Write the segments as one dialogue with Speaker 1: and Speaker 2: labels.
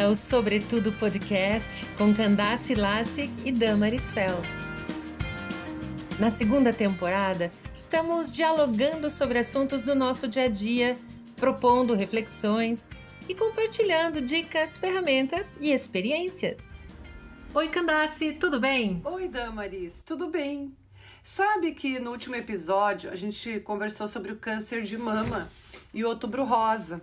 Speaker 1: bem-vinda ao Sobretudo Podcast com Candace Lassig e Damaris Feld. Na segunda temporada, estamos dialogando sobre assuntos do nosso dia a dia, propondo reflexões e compartilhando dicas, ferramentas e experiências. Oi, Candace, tudo bem?
Speaker 2: Oi, Damaris, tudo bem? Sabe que no último episódio a gente conversou sobre o câncer de mama e o outubro rosa.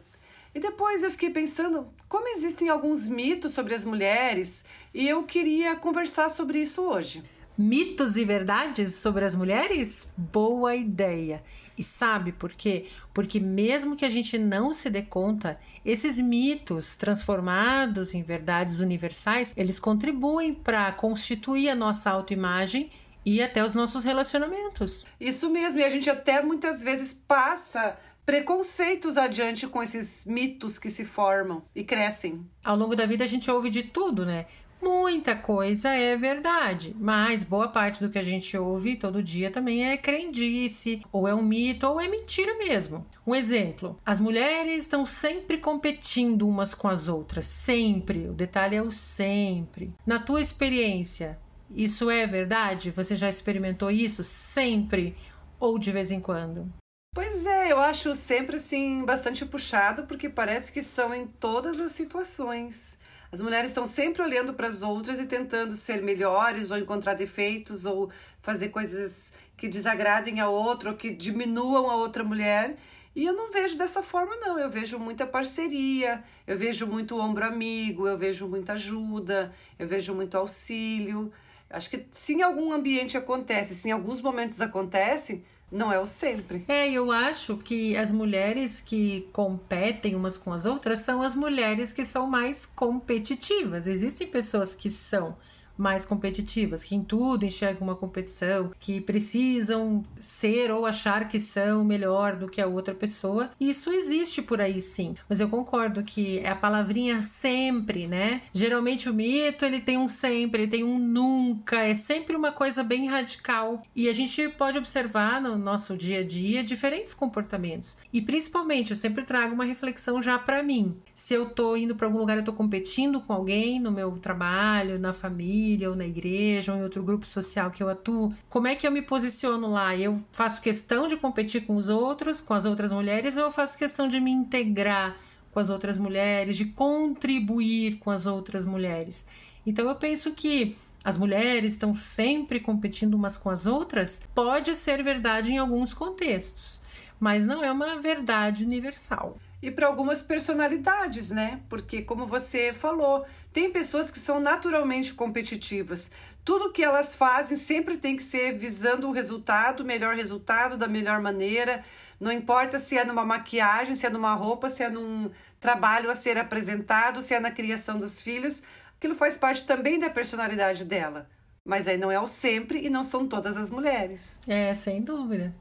Speaker 2: E depois eu fiquei pensando como existem alguns mitos sobre as mulheres e eu queria conversar sobre isso hoje.
Speaker 1: Mitos e verdades sobre as mulheres? Boa ideia! E sabe por quê? Porque, mesmo que a gente não se dê conta, esses mitos transformados em verdades universais eles contribuem para constituir a nossa autoimagem e até os nossos relacionamentos.
Speaker 2: Isso mesmo, e a gente até muitas vezes passa preconceitos adiante com esses mitos que se formam e crescem.
Speaker 1: Ao longo da vida a gente ouve de tudo, né? Muita coisa é verdade, mas boa parte do que a gente ouve todo dia também é crendice, ou é um mito, ou é mentira mesmo. Um exemplo: as mulheres estão sempre competindo umas com as outras, sempre. O detalhe é o sempre. Na tua experiência, isso é verdade? Você já experimentou isso sempre ou de vez em quando?
Speaker 2: Pois é, eu acho sempre assim bastante puxado porque parece que são em todas as situações. As mulheres estão sempre olhando para as outras e tentando ser melhores ou encontrar defeitos ou fazer coisas que desagradem a outra ou que diminuam a outra mulher. E eu não vejo dessa forma, não. Eu vejo muita parceria, eu vejo muito ombro amigo, eu vejo muita ajuda, eu vejo muito auxílio. Acho que se em algum ambiente acontece, se em alguns momentos acontece, não é o sempre.
Speaker 1: É, eu acho que as mulheres que competem umas com as outras são as mulheres que são mais competitivas. Existem pessoas que são mais competitivas, que em tudo enxergam uma competição, que precisam ser ou achar que são melhor do que a outra pessoa. Isso existe por aí sim, mas eu concordo que é a palavrinha sempre, né? Geralmente o mito ele tem um sempre, ele tem um nunca, é sempre uma coisa bem radical. E a gente pode observar no nosso dia a dia diferentes comportamentos. E principalmente eu sempre trago uma reflexão já para mim. Se eu tô indo para algum lugar, eu tô competindo com alguém no meu trabalho, na família, família, ou na igreja, ou em outro grupo social que eu atuo, como é que eu me posiciono lá? Eu faço questão de competir com os outros, com as outras mulheres, ou eu faço questão de me integrar com as outras mulheres, de contribuir com as outras mulheres? Então eu penso que as mulheres estão sempre competindo umas com as outras, pode ser verdade em alguns contextos, mas não é uma verdade universal
Speaker 2: e para algumas personalidades, né? Porque, como você falou, tem pessoas que são naturalmente competitivas. Tudo que elas fazem sempre tem que ser visando o resultado, o melhor resultado, da melhor maneira. Não importa se é numa maquiagem, se é numa roupa, se é num trabalho a ser apresentado, se é na criação dos filhos. Aquilo faz parte também da personalidade dela. Mas aí não é o sempre e não são todas as mulheres.
Speaker 1: É, sem dúvida.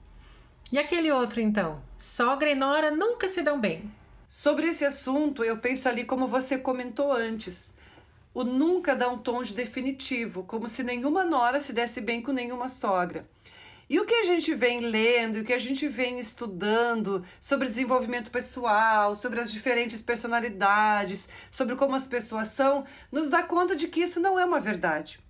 Speaker 1: E aquele outro então? Sogra e nora nunca se dão bem.
Speaker 2: Sobre esse assunto, eu penso ali como você comentou antes. O nunca dá um tom de definitivo, como se nenhuma nora se desse bem com nenhuma sogra. E o que a gente vem lendo, o que a gente vem estudando sobre desenvolvimento pessoal, sobre as diferentes personalidades, sobre como as pessoas são, nos dá conta de que isso não é uma verdade.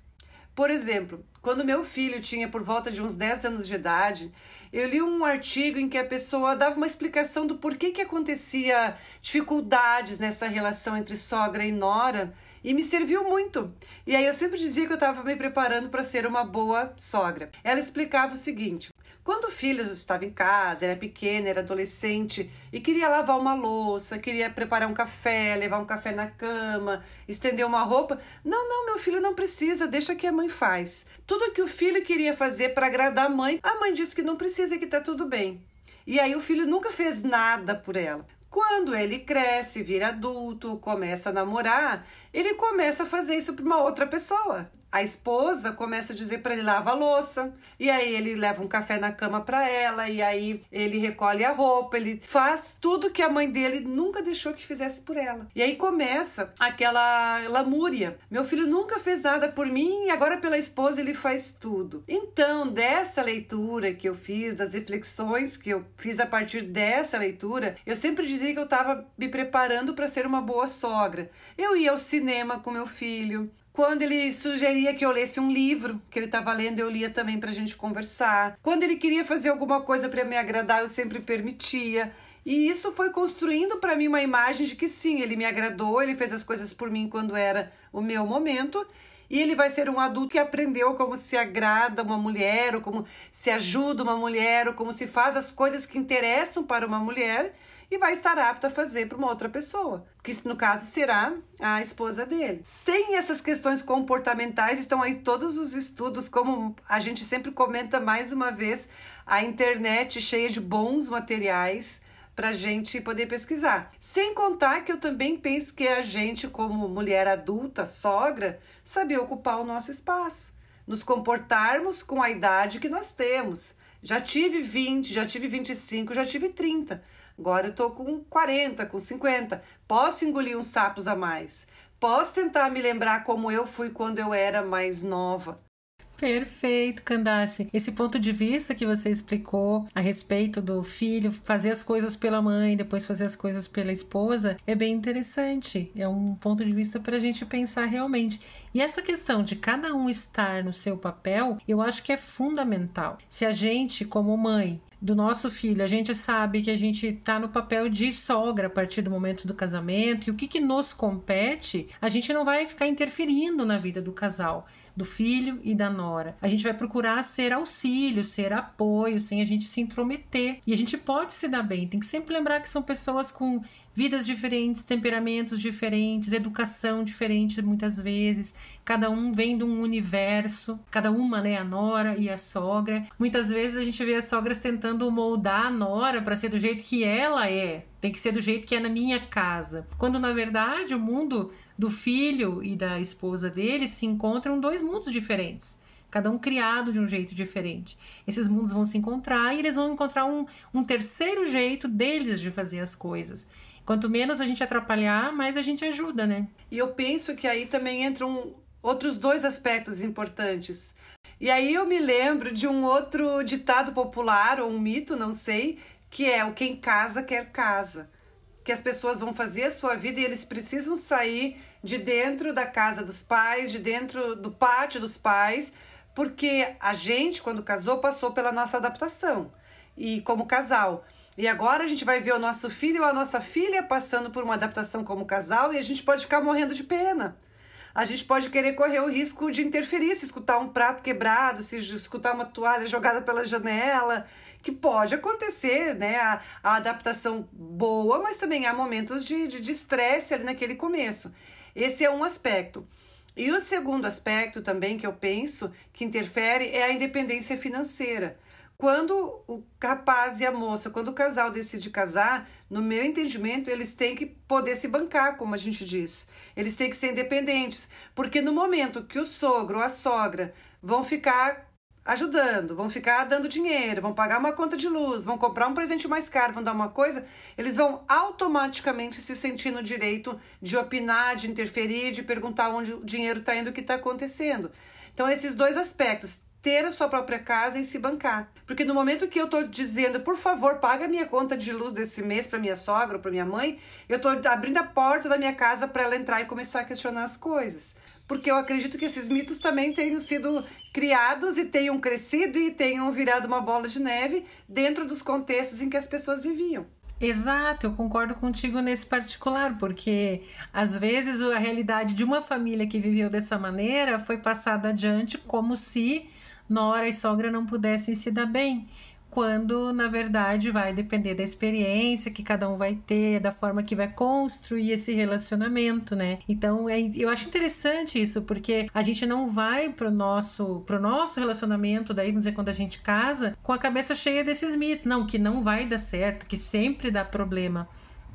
Speaker 2: Por exemplo, quando meu filho tinha por volta de uns 10 anos de idade, eu li um artigo em que a pessoa dava uma explicação do porquê que acontecia dificuldades nessa relação entre sogra e nora e me serviu muito. E aí eu sempre dizia que eu estava me preparando para ser uma boa sogra. Ela explicava o seguinte: quando o filho estava em casa, era pequeno, era adolescente e queria lavar uma louça, queria preparar um café, levar um café na cama, estender uma roupa, não, não, meu filho não precisa, deixa que a mãe faz. Tudo que o filho queria fazer para agradar a mãe, a mãe disse que não precisa, que tá tudo bem. E aí o filho nunca fez nada por ela. Quando ele cresce, vira adulto, começa a namorar, ele começa a fazer isso para uma outra pessoa. A esposa começa a dizer para ele lava a louça, e aí ele leva um café na cama para ela, e aí ele recolhe a roupa, ele faz tudo que a mãe dele nunca deixou que fizesse por ela. E aí começa aquela lamúria. Meu filho nunca fez nada por mim e agora pela esposa ele faz tudo. Então, dessa leitura que eu fiz, das reflexões que eu fiz a partir dessa leitura, eu sempre dizia que eu estava me preparando para ser uma boa sogra. Eu ia ao cinema com meu filho, quando ele sugeria que eu lesse um livro que ele estava lendo, eu lia também para a gente conversar. Quando ele queria fazer alguma coisa para me agradar, eu sempre permitia. E isso foi construindo para mim uma imagem de que sim, ele me agradou, ele fez as coisas por mim quando era o meu momento. E ele vai ser um adulto que aprendeu como se agrada uma mulher, ou como se ajuda uma mulher, ou como se faz as coisas que interessam para uma mulher e vai estar apto a fazer para uma outra pessoa, que no caso será a esposa dele. Tem essas questões comportamentais, estão aí todos os estudos, como a gente sempre comenta mais uma vez, a internet cheia de bons materiais para a gente poder pesquisar. Sem contar que eu também penso que a gente, como mulher adulta, sogra, saber ocupar o nosso espaço, nos comportarmos com a idade que nós temos. Já tive 20, já tive 25, já tive 30 Agora eu tô com 40, com 50. Posso engolir uns sapos a mais. Posso tentar me lembrar como eu fui quando eu era mais nova.
Speaker 1: Perfeito, Candace. Esse ponto de vista que você explicou a respeito do filho fazer as coisas pela mãe, depois fazer as coisas pela esposa, é bem interessante. É um ponto de vista para a gente pensar realmente. E essa questão de cada um estar no seu papel, eu acho que é fundamental. Se a gente, como mãe, do nosso filho, a gente sabe que a gente está no papel de sogra a partir do momento do casamento e o que, que nos compete, a gente não vai ficar interferindo na vida do casal, do filho e da nora. A gente vai procurar ser auxílio, ser apoio, sem a gente se intrometer. E a gente pode se dar bem, tem que sempre lembrar que são pessoas com vidas diferentes, temperamentos diferentes, educação diferente muitas vezes, cada um vem de um universo, cada uma, né, a nora e a sogra. Muitas vezes a gente vê as sogras tentando moldar a nora para ser do jeito que ela é, tem que ser do jeito que é na minha casa. Quando na verdade o mundo do filho e da esposa dele se encontram dois mundos diferentes cada um criado de um jeito diferente. Esses mundos vão se encontrar e eles vão encontrar um, um terceiro jeito deles de fazer as coisas. Quanto menos a gente atrapalhar, mais a gente ajuda, né?
Speaker 2: E eu penso que aí também entram outros dois aspectos importantes. E aí eu me lembro de um outro ditado popular ou um mito, não sei, que é o quem casa quer casa. Que as pessoas vão fazer a sua vida e eles precisam sair de dentro da casa dos pais, de dentro do pátio dos pais, porque a gente, quando casou, passou pela nossa adaptação. E como casal, e agora a gente vai ver o nosso filho ou a nossa filha passando por uma adaptação como casal e a gente pode ficar morrendo de pena. A gente pode querer correr o risco de interferir, se escutar um prato quebrado, se escutar uma toalha jogada pela janela, que pode acontecer, né? A, a adaptação boa, mas também há momentos de estresse ali naquele começo. Esse é um aspecto. E o segundo aspecto também que eu penso que interfere é a independência financeira. Quando o rapaz e a moça, quando o casal decide casar, no meu entendimento, eles têm que poder se bancar, como a gente diz. Eles têm que ser independentes, porque no momento que o sogro ou a sogra vão ficar ajudando, vão ficar dando dinheiro, vão pagar uma conta de luz, vão comprar um presente mais caro, vão dar uma coisa, eles vão automaticamente se sentir no direito de opinar, de interferir, de perguntar onde o dinheiro está indo, o que está acontecendo. Então, esses dois aspectos, ter a sua própria casa e se bancar. Porque no momento que eu tô dizendo, por favor, paga minha conta de luz desse mês para minha sogra ou para minha mãe, eu tô abrindo a porta da minha casa para ela entrar e começar a questionar as coisas. Porque eu acredito que esses mitos também tenham sido criados e tenham crescido e tenham virado uma bola de neve dentro dos contextos em que as pessoas viviam.
Speaker 1: Exato, eu concordo contigo nesse particular, porque às vezes a realidade de uma família que viveu dessa maneira foi passada adiante como se nora e sogra não pudessem se dar bem quando na verdade vai depender da experiência que cada um vai ter, da forma que vai construir esse relacionamento, né? Então é, eu acho interessante isso, porque a gente não vai pro nosso, pro nosso relacionamento, daí vamos dizer, quando a gente casa, com a cabeça cheia desses mitos. Não, que não vai dar certo, que sempre dá problema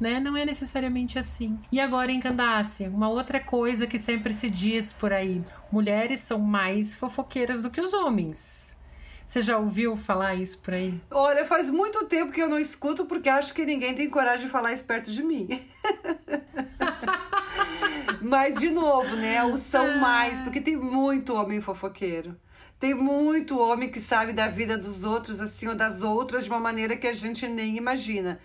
Speaker 1: né? Não é necessariamente assim. E agora em Candace, uma outra coisa que sempre se diz por aí: mulheres são mais fofoqueiras do que os homens. Você já ouviu falar isso por aí?
Speaker 2: Olha, faz muito tempo que eu não escuto porque acho que ninguém tem coragem de falar isso perto de mim. Mas, de novo, né? O são ah. mais, porque tem muito homem fofoqueiro. Tem muito homem que sabe da vida dos outros, assim, ou das outras, de uma maneira que a gente nem imagina.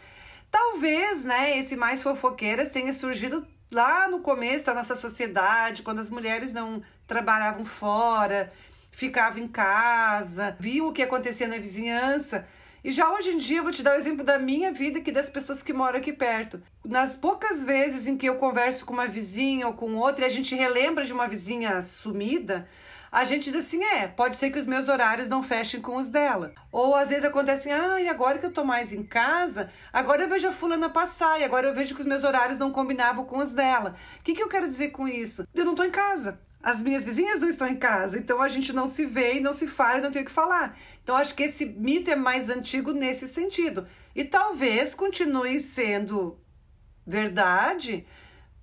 Speaker 2: Talvez, né, esse mais fofoqueiras tenha surgido lá no começo da nossa sociedade, quando as mulheres não trabalhavam fora ficava em casa, viu o que acontecia na vizinhança. E já hoje em dia, eu vou te dar o exemplo da minha vida e das pessoas que moram aqui perto. Nas poucas vezes em que eu converso com uma vizinha ou com outra e a gente relembra de uma vizinha sumida, a gente diz assim: é, pode ser que os meus horários não fechem com os dela. Ou às vezes acontece assim: ah, e agora que eu tô mais em casa, agora eu vejo a fulana passar e agora eu vejo que os meus horários não combinavam com os dela. O que, que eu quero dizer com isso? Eu não tô em casa as minhas vizinhas não estão em casa, então a gente não se vê e não se fala e não tem o que falar. Então acho que esse mito é mais antigo nesse sentido. E talvez continue sendo verdade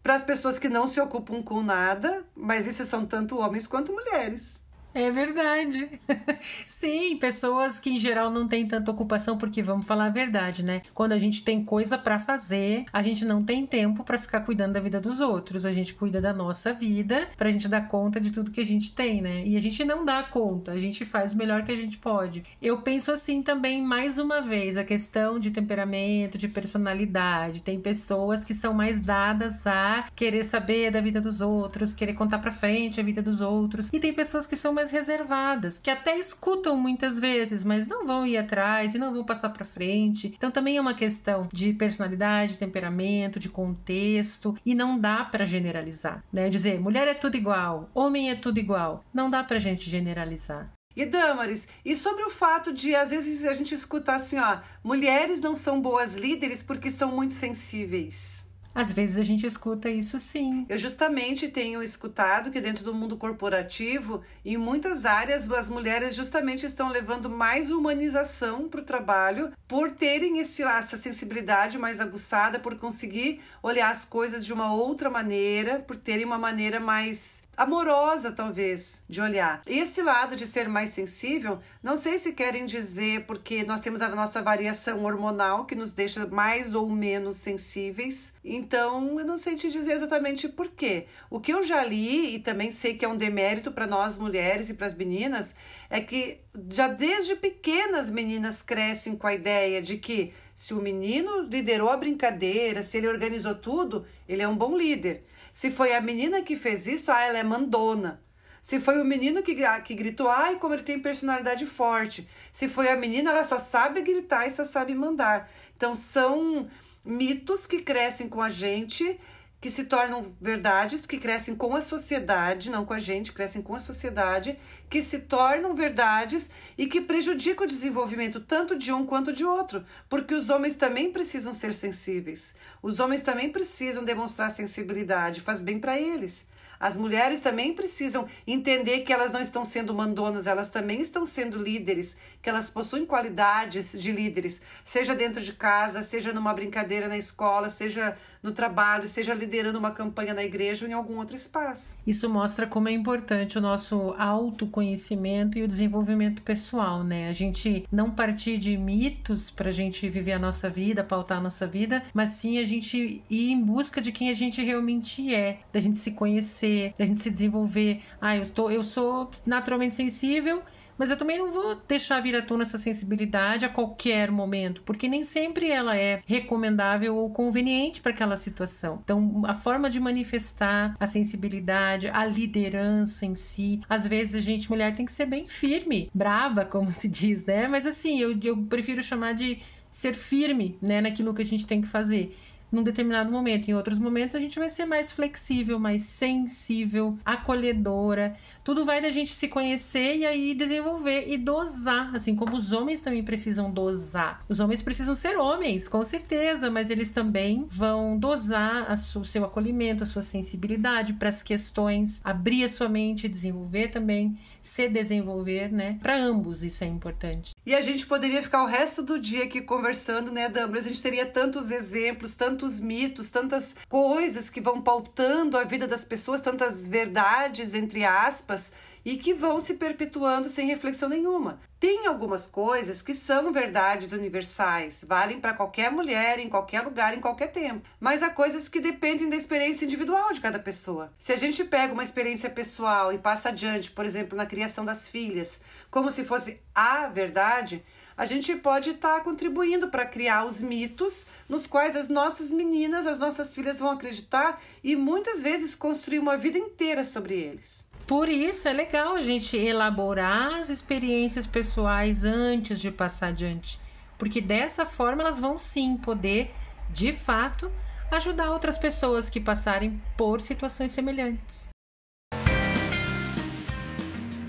Speaker 2: para as pessoas que não se ocupam com nada, mas isso são tanto homens quanto mulheres.
Speaker 1: É verdade. Sim, pessoas que em geral não têm tanta ocupação, porque vamos falar a verdade, né? Quando a gente tem coisa para fazer, a gente não tem tempo para ficar cuidando da vida dos outros. A gente cuida da nossa vida pra gente dar conta de tudo que a gente tem, né? E a gente não dá conta, a gente faz o melhor que a gente pode. Eu penso assim também, mais uma vez, a questão de temperamento, de personalidade. Tem pessoas que são mais dadas a querer saber da vida dos outros, querer contar pra frente a vida dos outros. E tem pessoas que são mais mais reservadas, que até escutam muitas vezes, mas não vão ir atrás e não vão passar para frente. Então também é uma questão de personalidade, temperamento, de contexto e não dá para generalizar, né? Dizer mulher é tudo igual, homem é tudo igual, não dá pra gente generalizar.
Speaker 2: E Damaris, e sobre o fato de às vezes a gente escutar assim, ó, mulheres não são boas líderes porque são muito sensíveis.
Speaker 1: Às vezes a gente escuta isso sim.
Speaker 2: Eu justamente tenho escutado que dentro do mundo corporativo, em muitas áreas, as mulheres justamente estão levando mais humanização para o trabalho por terem esse, essa sensibilidade mais aguçada, por conseguir olhar as coisas de uma outra maneira, por terem uma maneira mais amorosa, talvez, de olhar. Esse lado de ser mais sensível, não sei se querem dizer porque nós temos a nossa variação hormonal que nos deixa mais ou menos sensíveis. Então, eu não sei te dizer exatamente por quê. O que eu já li e também sei que é um demérito para nós mulheres e para as meninas é que já desde pequenas meninas crescem com a ideia de que se o menino liderou a brincadeira, se ele organizou tudo, ele é um bom líder. Se foi a menina que fez isso, ah, ela é mandona. Se foi o menino que, que gritou, ai, como ele tem personalidade forte. Se foi a menina, ela só sabe gritar e só sabe mandar. Então, são mitos que crescem com a gente que se tornam verdades, que crescem com a sociedade, não com a gente, crescem com a sociedade, que se tornam verdades e que prejudicam o desenvolvimento tanto de um quanto de outro, porque os homens também precisam ser sensíveis. Os homens também precisam demonstrar sensibilidade, faz bem para eles. As mulheres também precisam entender que elas não estão sendo mandonas, elas também estão sendo líderes, que elas possuem qualidades de líderes, seja dentro de casa, seja numa brincadeira na escola, seja no trabalho, seja liderando uma campanha na igreja ou em algum outro espaço.
Speaker 1: Isso mostra como é importante o nosso autoconhecimento e o desenvolvimento pessoal, né? A gente não partir de mitos para a gente viver a nossa vida, pautar a nossa vida, mas sim a gente ir em busca de quem a gente realmente é, da gente se conhecer, da gente se desenvolver. Ah, eu, tô, eu sou naturalmente sensível mas eu também não vou deixar vir à tona essa sensibilidade a qualquer momento, porque nem sempre ela é recomendável ou conveniente para aquela situação. Então, a forma de manifestar a sensibilidade, a liderança em si, às vezes a gente, mulher, tem que ser bem firme, brava, como se diz, né? Mas assim, eu, eu prefiro chamar de ser firme, né, naquilo que a gente tem que fazer num determinado momento. Em outros momentos a gente vai ser mais flexível, mais sensível, acolhedora. Tudo vai da gente se conhecer e aí desenvolver e dosar, assim como os homens também precisam dosar. Os homens precisam ser homens, com certeza, mas eles também vão dosar o seu acolhimento, a sua sensibilidade para as questões, abrir a sua mente, desenvolver também, se desenvolver, né? Para ambos isso é importante.
Speaker 2: E a gente poderia ficar o resto do dia aqui conversando, né, Dambra? A gente teria tantos exemplos, tanto tantos mitos, tantas coisas que vão pautando a vida das pessoas, tantas verdades, entre aspas, e que vão se perpetuando sem reflexão nenhuma. Tem algumas coisas que são verdades universais, valem para qualquer mulher, em qualquer lugar, em qualquer tempo. Mas há coisas que dependem da experiência individual de cada pessoa. Se a gente pega uma experiência pessoal e passa adiante, por exemplo, na criação das filhas, como se fosse a verdade, a gente pode estar tá contribuindo para criar os mitos nos quais as nossas meninas, as nossas filhas vão acreditar e muitas vezes construir uma vida inteira sobre eles.
Speaker 1: Por isso é legal a gente elaborar as experiências pessoais antes de passar adiante, porque dessa forma elas vão sim poder, de fato, ajudar outras pessoas que passarem por situações semelhantes.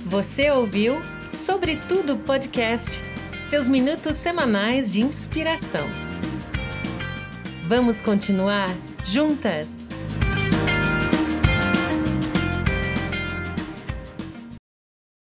Speaker 3: Você ouviu Sobretudo Podcast, seus minutos semanais de inspiração. Vamos continuar juntas?